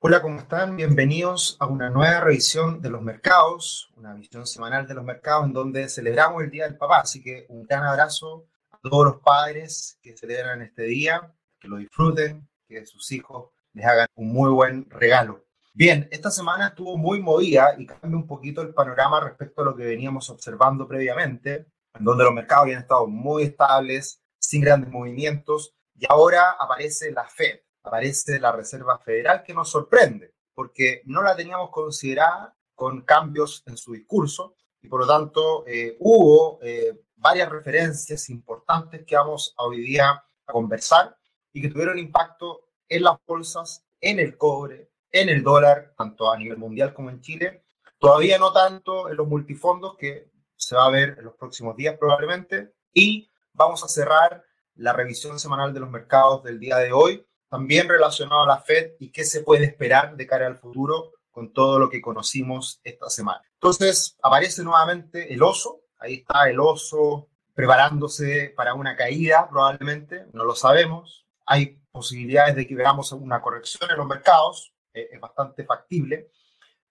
Hola, ¿cómo están? Bienvenidos a una nueva revisión de los mercados, una visión semanal de los mercados en donde celebramos el Día del Papá. Así que un gran abrazo a todos los padres que celebran este día, que lo disfruten, que sus hijos les hagan un muy buen regalo. Bien, esta semana estuvo muy movida y cambia un poquito el panorama respecto a lo que veníamos observando previamente, en donde los mercados habían estado muy estables, sin grandes movimientos, y ahora aparece la Fed aparece la Reserva Federal que nos sorprende, porque no la teníamos considerada con cambios en su discurso y por lo tanto eh, hubo eh, varias referencias importantes que vamos a hoy día a conversar y que tuvieron impacto en las bolsas, en el cobre, en el dólar, tanto a nivel mundial como en Chile. Todavía no tanto en los multifondos, que se va a ver en los próximos días probablemente. Y vamos a cerrar la revisión semanal de los mercados del día de hoy también relacionado a la Fed y qué se puede esperar de cara al futuro con todo lo que conocimos esta semana. Entonces aparece nuevamente el oso, ahí está el oso preparándose para una caída probablemente, no lo sabemos. Hay posibilidades de que veamos una corrección en los mercados, eh, es bastante factible,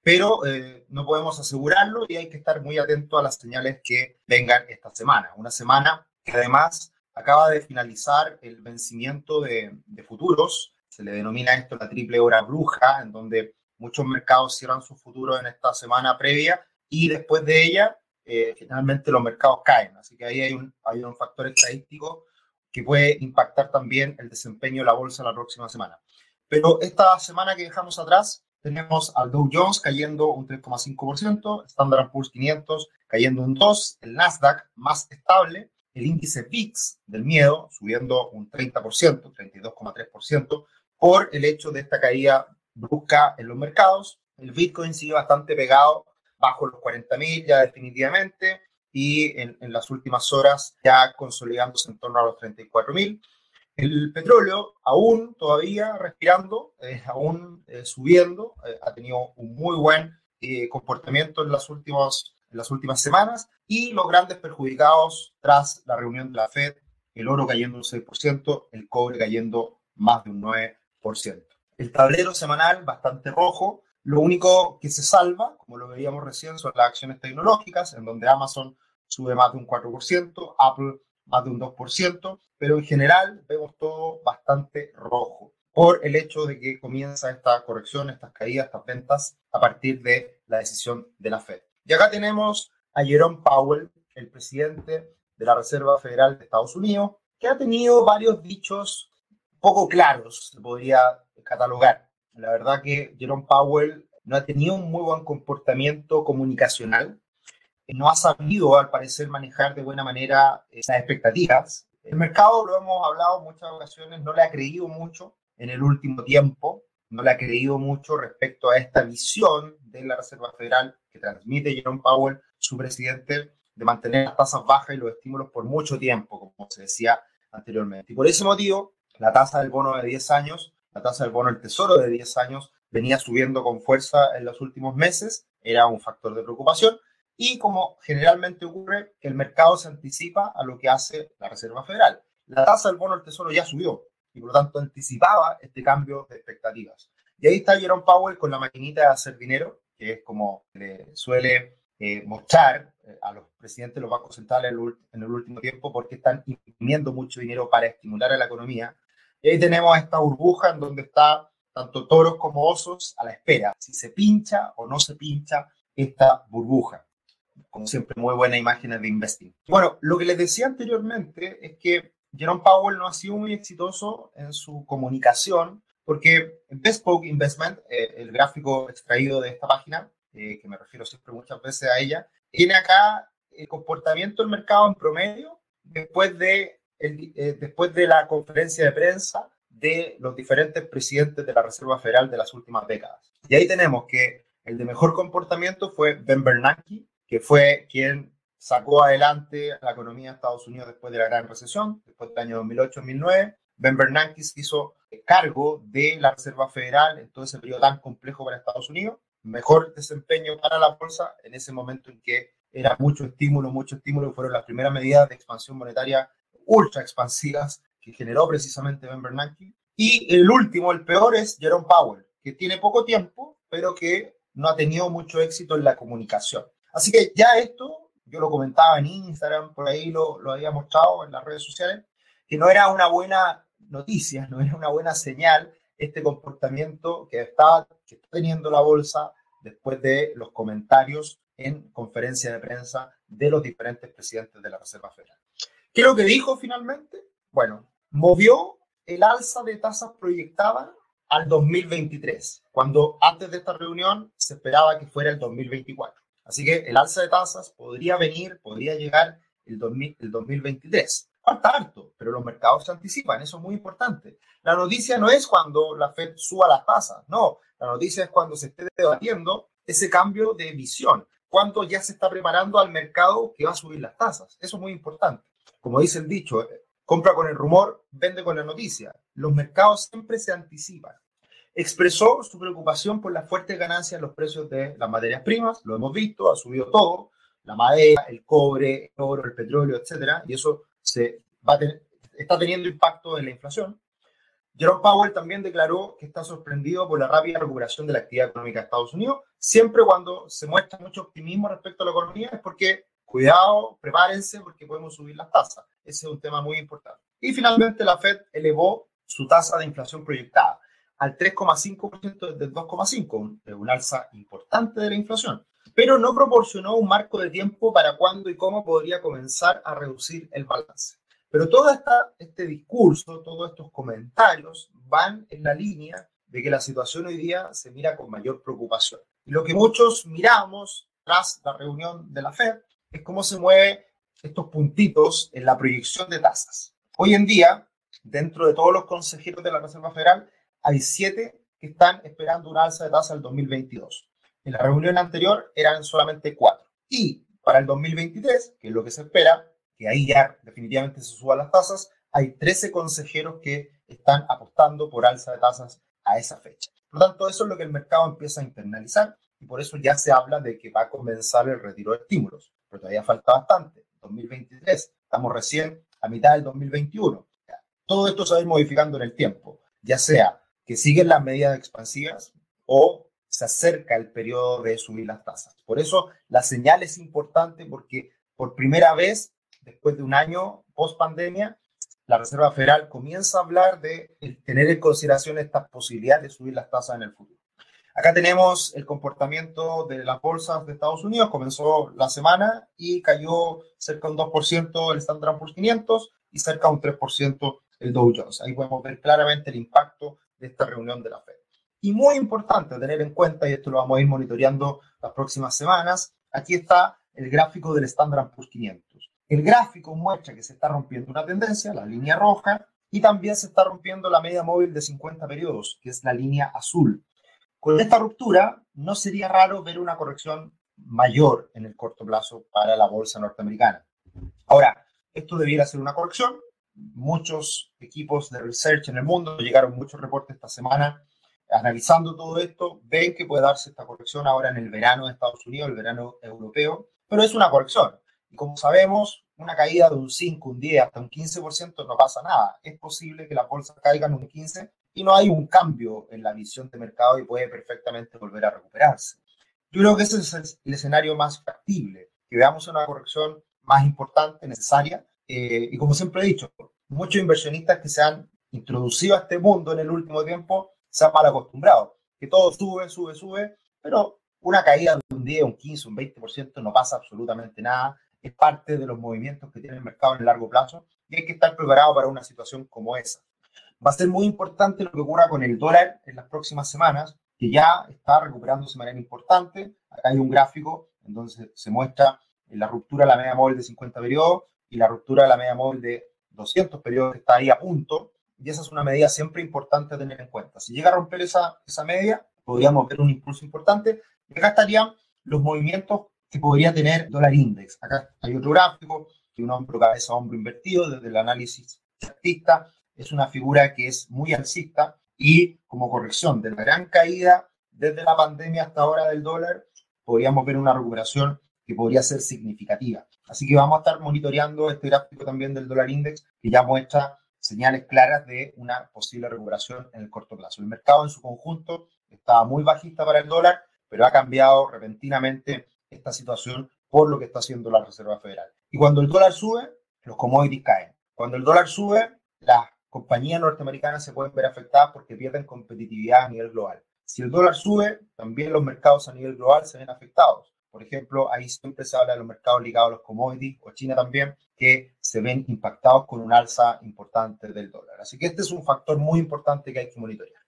pero eh, no podemos asegurarlo y hay que estar muy atento a las señales que vengan esta semana. Una semana que además acaba de finalizar el vencimiento de, futuros, se le denomina esto la triple hora bruja, en donde muchos mercados cierran sus futuros en esta semana previa y después de ella, eh, finalmente los mercados caen. Así que ahí hay un, hay un factor estadístico que puede impactar también el desempeño de la bolsa la próxima semana. Pero esta semana que dejamos atrás, tenemos al Dow Jones cayendo un 3,5%, Standard Poor's 500 cayendo un 2%, el Nasdaq más estable, el índice VIX del miedo subiendo un 30%, 32,3%, por el hecho de esta caída brusca en los mercados. El Bitcoin sigue bastante pegado bajo los 40.000 ya definitivamente y en, las últimas horas ya consolidándose en torno a los 34.000. El petróleo aún todavía respirando, eh, aún eh, subiendo, eh, ha tenido un muy buen comportamiento en las últimas en las últimas semanas y los grandes perjudicados tras la reunión de la Fed, el oro cayendo un 6%, el cobre cayendo más de un 9%. El tablero semanal bastante rojo, lo único que se salva, como lo veíamos recién, son las acciones tecnológicas, en donde Amazon sube más de un 4%, Apple más de un 2%, pero en general vemos todo bastante rojo por el hecho de que comienza esta corrección, estas caídas, estas ventas a partir de la decisión de la Fed. Y acá tenemos a Jerome Powell, el presidente de la Reserva Federal de Estados Unidos, que ha tenido varios dichos poco claros, se podría catalogar. La verdad que Jerome Powell no ha tenido un muy buen comportamiento comunicacional, no ha sabido, al parecer, manejar de buena manera esas expectativas. El mercado, lo hemos hablado muchas ocasiones, no le ha creído mucho en el último tiempo, no le ha creído mucho respecto a esta visión de la Reserva Federal transmite Jerome Powell, su presidente, de mantener las tasas bajas y los estímulos por mucho tiempo, como se decía anteriormente. Y por ese motivo, la tasa del bono de 10 años, la tasa del bono del tesoro de 10 años, venía subiendo con fuerza en los últimos meses, era un factor de preocupación. Y como generalmente ocurre, el mercado se anticipa a lo que hace la Reserva Federal. La tasa del bono del tesoro ya subió y por lo tanto anticipaba este cambio de expectativas. Y ahí está Jerome Powell con la maquinita de hacer dinero, que es como le suele eh, mostrar eh, a los presidentes de los bancos centrales en el, último tiempo, porque están imprimiendo mucho dinero para estimular a la economía. Y ahí tenemos esta burbuja en donde está tanto toros como osos a la espera, si se pincha o no se pincha esta burbuja. Como siempre, muy buena imagen de investing. Bueno, lo que les decía anteriormente es que Jerome Powell no ha sido muy exitoso en su comunicación porque Bespoke Investment, eh, el gráfico extraído de esta página, eh, que me refiero siempre muchas veces a ella, tiene acá el comportamiento del mercado en promedio después de, eh, después de la conferencia de prensa de los diferentes presidentes de la Reserva Federal de las últimas décadas. Y ahí tenemos que el de mejor comportamiento fue Ben Bernanke, que fue quien sacó adelante la economía de Estados Unidos después de la gran recesión, después del año 2008-2009. Ben Bernanke hizo cargo de la Reserva Federal en todo ese periodo tan complejo para Estados Unidos. Mejor desempeño para la bolsa en ese momento en que era mucho estímulo, mucho estímulo, fueron las primeras medidas de expansión monetaria ultra expansivas que generó precisamente Ben Bernanke. Y el último, el peor, es Jerome Powell, que tiene poco tiempo, pero que no ha tenido mucho éxito en la comunicación. Así que ya esto, yo lo comentaba en Instagram, por ahí lo, había mostrado en las redes sociales, que no era una buena noticia, no era una buena señal este comportamiento que está, que está teniendo la bolsa después de los comentarios en conferencia de prensa de los diferentes presidentes de la Reserva Federal. ¿Qué es lo que dijo finalmente? Bueno, movió el alza de tasas proyectada al 2023, cuando antes de esta reunión se esperaba que fuera el 2024. Así que el alza de tasas podría venir, podría llegar el, 2023. Falta harto, pero los mercados se anticipan, eso es muy importante. La noticia no es cuando la Fed suba las tasas, no, la noticia es cuando se esté debatiendo ese cambio de visión, cuando ya se está preparando al mercado que va a subir las tasas. Eso es muy importante. Como dice el dicho, eh, compra con el rumor, vende con la noticia. Los mercados siempre se anticipan. Expresó su preocupación por las fuertes ganancias en los precios de las materias primas, lo hemos visto, ha subido todo, la madera, el cobre, el oro, el petróleo, etcétera, y eso se está teniendo impacto en la inflación. Jerome Powell también declaró que está sorprendido por la rápida recuperación de la actividad económica de Estados Unidos. Siempre cuando se muestra mucho optimismo respecto a la economía es porque, cuidado, prepárense porque podemos subir las tasas. Ese es un tema muy importante. Y finalmente la Fed elevó su tasa de inflación proyectada al 3,5% desde el 2,5%, un alza importante de la inflación, pero no proporcionó un marco de tiempo para cuándo y cómo podría comenzar a reducir el balance. Pero todo esta, este discurso, todos estos comentarios van en la línea de que la situación hoy día se mira con mayor preocupación. Y lo que muchos miramos tras la reunión de la Fed es cómo se mueven estos puntitos en la proyección de tasas. Hoy en día, dentro de todos los consejeros de la Reserva Federal, hay siete que están esperando una alza de tasa el 2022. En la reunión anterior eran solamente cuatro. Y para el 2023, que es lo que se espera, que ahí ya definitivamente se suban las tasas, hay 13 consejeros que están apostando por alza de tasas a esa fecha. Por lo tanto, eso es lo que el mercado empieza a internalizar y por eso ya se habla de que va a comenzar el retiro de estímulos. Pero todavía falta bastante. 2023, estamos recién a mitad del 2021. Todo esto se va a ir modificando en el tiempo, ya sea que siguen las medidas expansivas o se acerca el periodo de subir las tasas. Por eso la señal es importante porque por primera vez después de un año post pandemia, la Reserva Federal comienza a hablar de tener en consideración estas posibilidades de subir las tasas en el futuro. Acá tenemos el comportamiento de las bolsas de Estados Unidos. Comenzó la semana y cayó cerca de un 2% el Standard Poor's 500 y cerca de un 3% el Dow Jones. Ahí podemos ver claramente el impacto de esta reunión de la Fed. Y muy importante tener en cuenta, y esto lo vamos a ir monitoreando las próximas semanas, aquí está el gráfico del Standard Poor's 500. El gráfico muestra que se está rompiendo una tendencia, la línea roja, y también se está rompiendo la media móvil de 50 periodos, que es la línea azul. Con esta ruptura, no sería raro ver una corrección mayor en el corto plazo para la bolsa norteamericana. Ahora, esto debiera ser una corrección. Muchos equipos de research en el mundo, llegaron muchos reportes esta semana analizando todo esto, ven que puede darse esta corrección ahora en el verano de Estados Unidos, el verano europeo, pero es una corrección. Y como sabemos, una caída de un 5, un 10, hasta un 15% no pasa nada. Es posible que las bolsas caigan un 15 y no hay un cambio en la visión de mercado y puede perfectamente volver a recuperarse. Yo creo que ese es el escenario más factible, que veamos una corrección más importante, necesaria. Eh, y como siempre he dicho, muchos inversionistas que se han introducido a este mundo en el último tiempo se han mal acostumbrado, que todo sube, sube, sube, pero una caída de un 10, un 15, un 20% no pasa absolutamente nada es parte de los movimientos que tiene el mercado en el largo plazo y hay que estar preparado para una situación como esa. Va a ser muy importante lo que ocurra con el dólar en las próximas semanas, que ya está recuperándose de manera importante. Acá hay un gráfico en donde se muestra la ruptura de la media móvil de 50 periodos y la ruptura de la media móvil de 200 periodos que está ahí a punto. Y esa es una medida siempre importante a tener en cuenta. Si llega a romper esa, esa media, podríamos ver un impulso importante. Y acá estarían los movimientos que podría tener dólar index. Acá hay otro gráfico de un hombro cabeza hombro invertido desde el análisis chartista. Es una figura que es muy alcista y como corrección de la gran caída desde la pandemia hasta ahora del dólar, podríamos ver una recuperación que podría ser significativa. Así que vamos a estar monitoreando este gráfico también del dólar index que ya muestra señales claras de una posible recuperación en el corto plazo. El mercado en su conjunto estaba muy bajista para el dólar, pero ha cambiado repentinamente esta situación por lo que está haciendo la Reserva Federal. Y cuando el dólar sube, los commodities caen. Cuando el dólar sube, las compañías norteamericanas se pueden ver afectadas porque pierden competitividad a nivel global. Si el dólar sube, también los mercados a nivel global se ven afectados. Por ejemplo, ahí siempre se habla de los mercados ligados a los commodities, o China también, que se ven impactados con un alza importante del dólar. Así que este es un factor muy importante que hay que monitorear.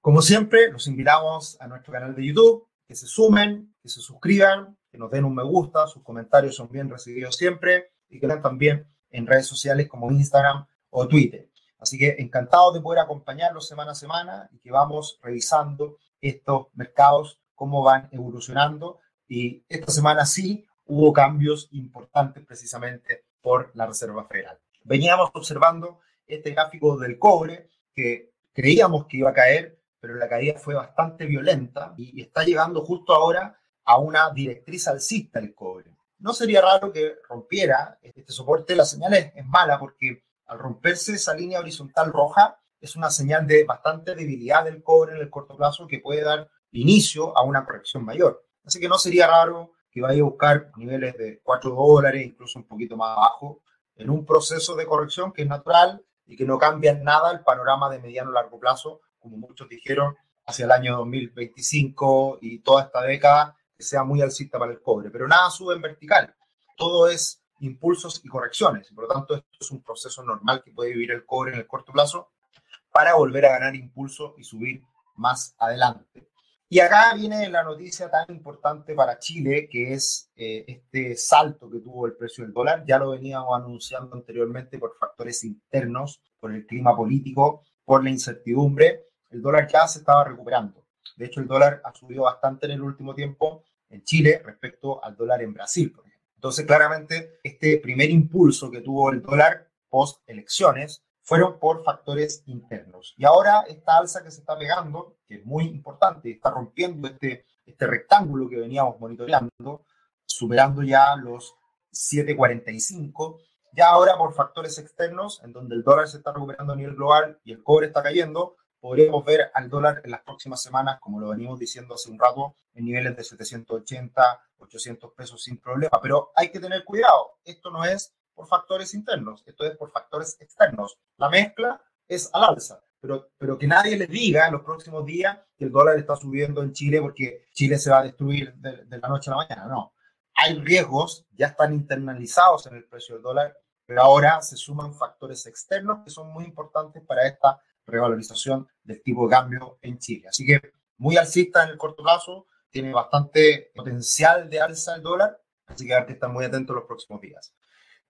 Como siempre, los invitamos a nuestro canal de YouTube, que se sumen, que se suscriban, que nos den un me gusta, sus comentarios son bien recibidos siempre y que den también en redes sociales como Instagram o Twitter. Así que encantado de poder acompañarlos semana a semana y que vamos revisando estos mercados, cómo van evolucionando. Y esta semana sí hubo cambios importantes precisamente por la Reserva Federal. Veníamos observando este gráfico del cobre que creíamos que iba a caer, pero la caída fue bastante violenta y está llegando justo ahora a una directriz alcista el cobre. No sería raro que rompiera este soporte. La señal es, mala porque al romperse esa línea horizontal roja es una señal de bastante debilidad del cobre en el corto plazo que puede dar inicio a una corrección mayor. Así que no sería raro que vaya a buscar niveles de 4 dólares, incluso un poquito más abajo, en un proceso de corrección que es natural y que no cambia nada el panorama de mediano largo plazo, como muchos dijeron, hacia el año 2025 y toda esta década que sea muy alcista para el cobre. Pero nada sube en vertical, todo es impulsos y correcciones. Por lo tanto, esto es un proceso normal que puede vivir el cobre en el corto plazo para volver a ganar impulso y subir más adelante. Y acá viene la noticia tan importante para Chile, que es eh, este salto que tuvo el precio del dólar. Ya lo veníamos anunciando anteriormente por factores internos, por el clima político, por la incertidumbre. El dólar ya se estaba recuperando. De hecho, el dólar ha subido bastante en el último tiempo en Chile respecto al dólar en Brasil, por. Entonces, claramente, este primer impulso que tuvo el dólar post elecciones fueron por factores internos. Y ahora esta alza que se está pegando, que es muy importante, está rompiendo este, este rectángulo que veníamos monitoreando, superando ya los 7.45, ya ahora por factores externos, en donde el dólar se está recuperando a nivel global y el cobre está cayendo, podríamos ver al dólar en las próximas semanas, como lo venimos diciendo hace un rato, en niveles de 780, 800 pesos sin problema. Pero hay que tener cuidado, esto no es por factores internos, esto es por factores externos. La mezcla es al alza, pero, pero que nadie le diga en los próximos días que el dólar está subiendo en Chile porque Chile se va a destruir de, de la noche a la mañana. No, hay riesgos, ya están internalizados en el precio del dólar, pero ahora se suman factores externos que son muy importantes para esta revalorización del tipo de cambio en Chile. Así que muy alcista en el corto plazo, tiene bastante potencial de alza el dólar, así que hay que estar muy atentos los próximos días.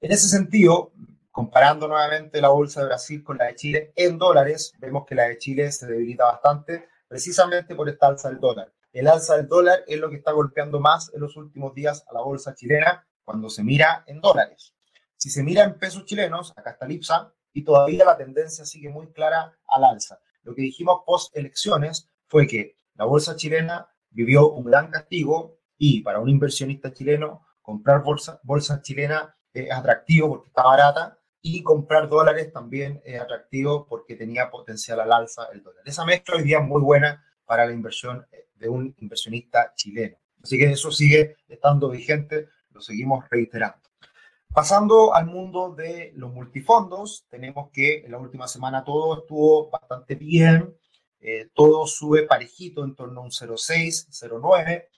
En ese sentido, comparando nuevamente la bolsa de Brasil con la de Chile en dólares, vemos que la de Chile se debilita bastante precisamente por esta alza del dólar. El alza del dólar es lo que está golpeando más en los últimos días a la bolsa chilena cuando se mira en dólares. Si se mira en pesos chilenos, acá está Lipsa, y todavía la tendencia sigue muy clara al alza. Lo que dijimos post elecciones fue que la bolsa chilena vivió un gran castigo y para un inversionista chileno comprar bolsa, bolsa chilena es atractivo porque está barata y comprar dólares también es atractivo porque tenía potencial al alza el dólar. Esa mezcla hoy día es muy buena para la inversión de un inversionista chileno. Así que eso sigue estando vigente, lo seguimos reiterando. Pasando al mundo de los multifondos, tenemos que en la última semana todo estuvo bastante bien, eh, todo sube parejito en torno a un 0,6, 0,9,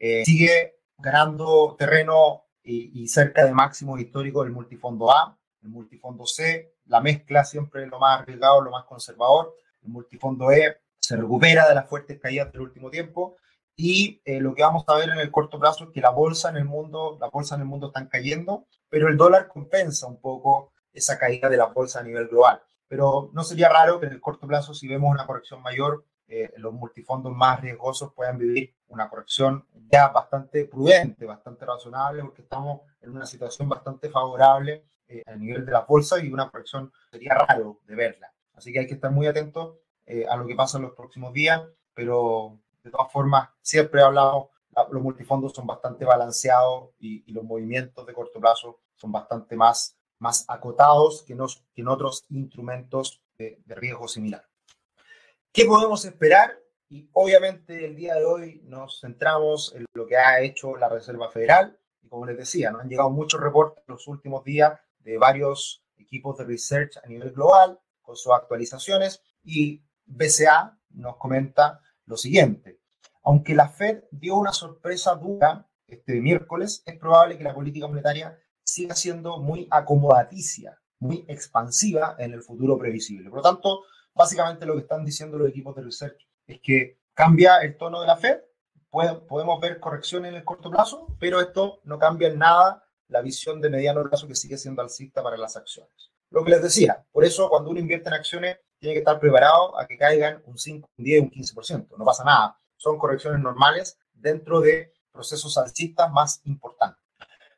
eh, sigue ganando terreno y, cerca de máximo histórico el multifondo A, el multifondo C, la mezcla siempre lo más arriesgado, lo más conservador, el multifondo E se recupera de las fuertes caídas del último tiempo y eh, lo que vamos a ver en el corto plazo es que la bolsa en el mundo, la bolsa en el mundo están cayendo, pero el dólar compensa un poco esa caída de la bolsa a nivel global. Pero no sería raro que en el corto plazo, si vemos una corrección mayor, eh, los multifondos más riesgosos puedan vivir una corrección ya bastante prudente, bastante razonable, porque estamos en una situación bastante favorable eh, a nivel de la bolsa y una corrección sería raro de verla. Así que hay que estar muy atentos eh, a lo que pasa en los próximos días, pero de todas formas, siempre hablamos, los multifondos son bastante balanceados y, los movimientos de corto plazo son bastante más, más acotados que, que en otros instrumentos de, de riesgo similar. ¿Qué podemos esperar? Y obviamente el día de hoy nos centramos en lo que ha hecho la Reserva Federal. Y como les decía, nos han llegado muchos reportes en los últimos días de varios equipos de research a nivel global con sus actualizaciones. Y BCA nos comenta lo siguiente. Aunque la Fed dio una sorpresa dura este miércoles, es probable que la política monetaria siga siendo muy acomodaticia, muy expansiva en el futuro previsible. Por lo tanto, básicamente lo que están diciendo los equipos de research es que cambia el tono de la Fed, podemos ver correcciones en el corto plazo, pero esto no cambia en nada la visión de mediano plazo que sigue siendo alcista para las acciones. Lo que les decía, por eso cuando uno invierte en acciones tiene que estar preparado a que caigan un 5, un 10, un 15%. No pasa nada. Son correcciones normales dentro de procesos alcistas más importantes.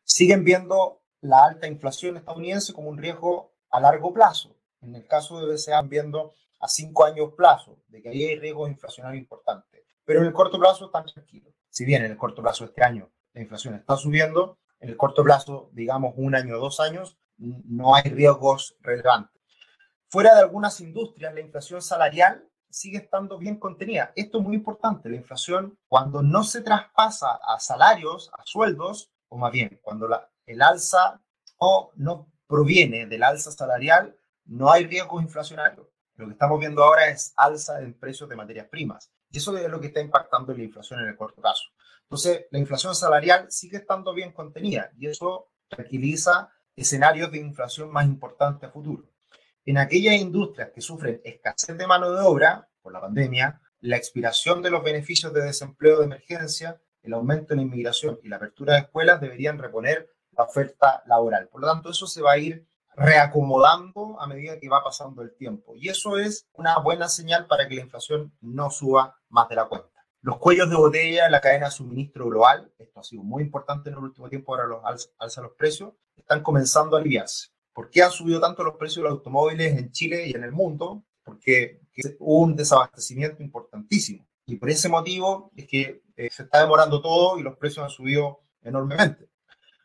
Siguen viendo la alta inflación estadounidense como un riesgo a largo plazo. En el caso de BCA, viendo a cinco años plazo de que ahí hay riesgo inflacionario importante. Pero en el corto plazo están tranquilos. Si bien en el corto plazo este año la inflación está subiendo, en el corto plazo, digamos un año o dos años, no hay riesgos relevantes. Fuera de algunas industrias, la inflación salarial sigue estando bien contenida. Esto es muy importante. La inflación, cuando no se traspasa a salarios, a sueldos, o más bien, cuando la, el alza o no proviene del alza salarial, no hay riesgo inflacionario. Lo que estamos viendo ahora es alza en precios de materias primas. Y eso es lo que está impactando la inflación en el corto plazo. Entonces, la inflación salarial sigue estando bien contenida y eso tranquiliza escenarios de inflación más importantes a futuro. En aquellas industrias que sufren escasez de mano de obra por la pandemia, la expiración de los beneficios de desempleo de emergencia, el aumento en la inmigración y la apertura de escuelas deberían reponer la oferta laboral. Por lo tanto, eso se va a ir reacomodando a medida que va pasando el tiempo. Y eso es una buena señal para que la inflación no suba más de la cuenta. Los cuellos de botella en la cadena de suministro global, esto ha sido muy importante en el último tiempo, ahora los alza los precios, están comenzando a aliviarse. ¿Por qué han subido tanto los precios de los automóviles en Chile y en el mundo? Porque hubo un desabastecimiento importantísimo. Y por ese motivo es que eh, se está demorando todo y los precios han subido enormemente.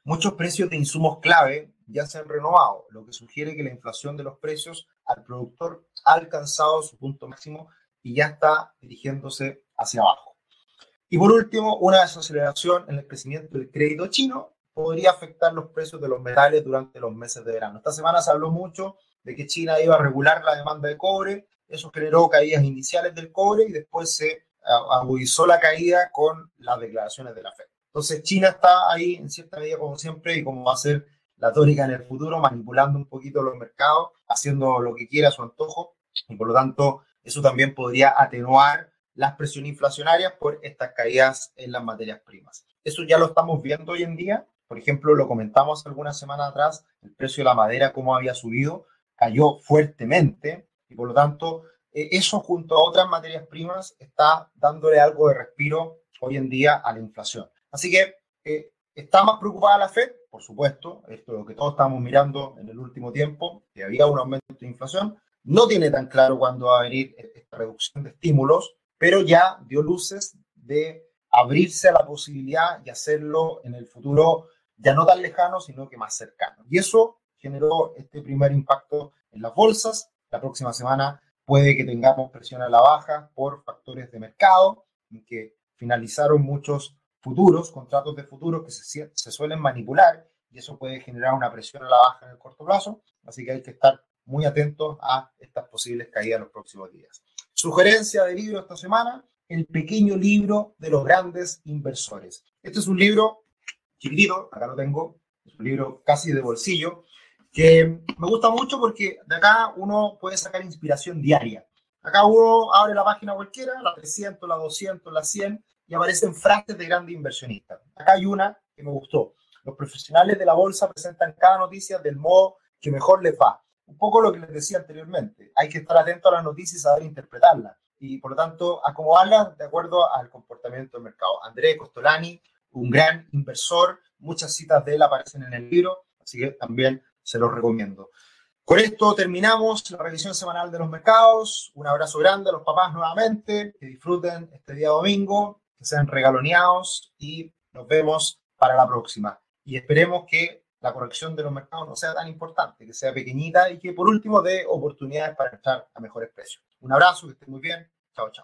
Muchos precios de insumos clave ya se han renovado, lo que sugiere que la inflación de los precios al productor ha alcanzado su punto máximo y ya está dirigiéndose hacia abajo. Y por último, una desaceleración en el crecimiento del crédito chino podría afectar los precios de los metales durante los meses de verano. Esta semana se habló mucho de que China iba a regular la demanda de cobre, eso generó caídas iniciales del cobre y después se agudizó la caída con las declaraciones de la Fed. Entonces China está ahí en cierta medida como siempre y como va a ser tónica en el futuro, manipulando un poquito los mercados, haciendo lo que quiera a su antojo y por lo tanto eso también podría atenuar las presiones inflacionarias por estas caídas en las materias primas. Eso ya lo estamos viendo hoy en día. Por ejemplo, lo comentamos algunas semanas atrás, el precio de la madera, cómo había subido, cayó fuertemente y por lo tanto eh, eso junto a otras materias primas está dándole algo de respiro hoy en día a la inflación. Así que eh, está más preocupada la Fed, por supuesto, esto es lo que todos estamos mirando en el último tiempo, que había un aumento de inflación, no tiene tan claro cuándo va a venir esta reducción de estímulos, pero ya dio luces de abrirse a la posibilidad y hacerlo en el futuro ya no tan lejano, sino que más cercano. Y eso generó este primer impacto en las bolsas. La próxima semana puede que tengamos presión a la baja por factores de mercado, que finalizaron muchos futuros, contratos de futuros que se, se suelen manipular y eso puede generar una presión a la baja en el corto plazo. Así que hay que estar muy atentos a estas posibles caídas en los próximos días. Sugerencia de libro esta semana, El pequeño libro de los grandes inversores. Este es un libro chiquitito, acá lo tengo, un libro casi de bolsillo, que me gusta mucho porque de acá uno puede sacar inspiración diaria. Acá uno abre la página cualquiera, la 300, la 200, la 100, y aparecen frases de grandes inversionistas. Acá hay una que me gustó. Los profesionales de la bolsa presentan cada noticia del modo que mejor les va un poco lo que les decía anteriormente, hay que estar atento a las noticias y saber interpretarlas y por lo tanto acomodarlas de acuerdo al comportamiento del mercado. André Costolani, un gran inversor, muchas citas de él aparecen en el libro, así que también se los recomiendo. Con esto terminamos la revisión semanal de los mercados. Un abrazo grande a los papás nuevamente, que disfruten este día domingo, sean regaloneados y nos vemos para la próxima. Y esperemos que la corrección de los mercados no sea tan importante, que sea pequeñita y que por último dé oportunidades para entrar a mejores precios. Un abrazo, que estén muy bien. Chao, chao.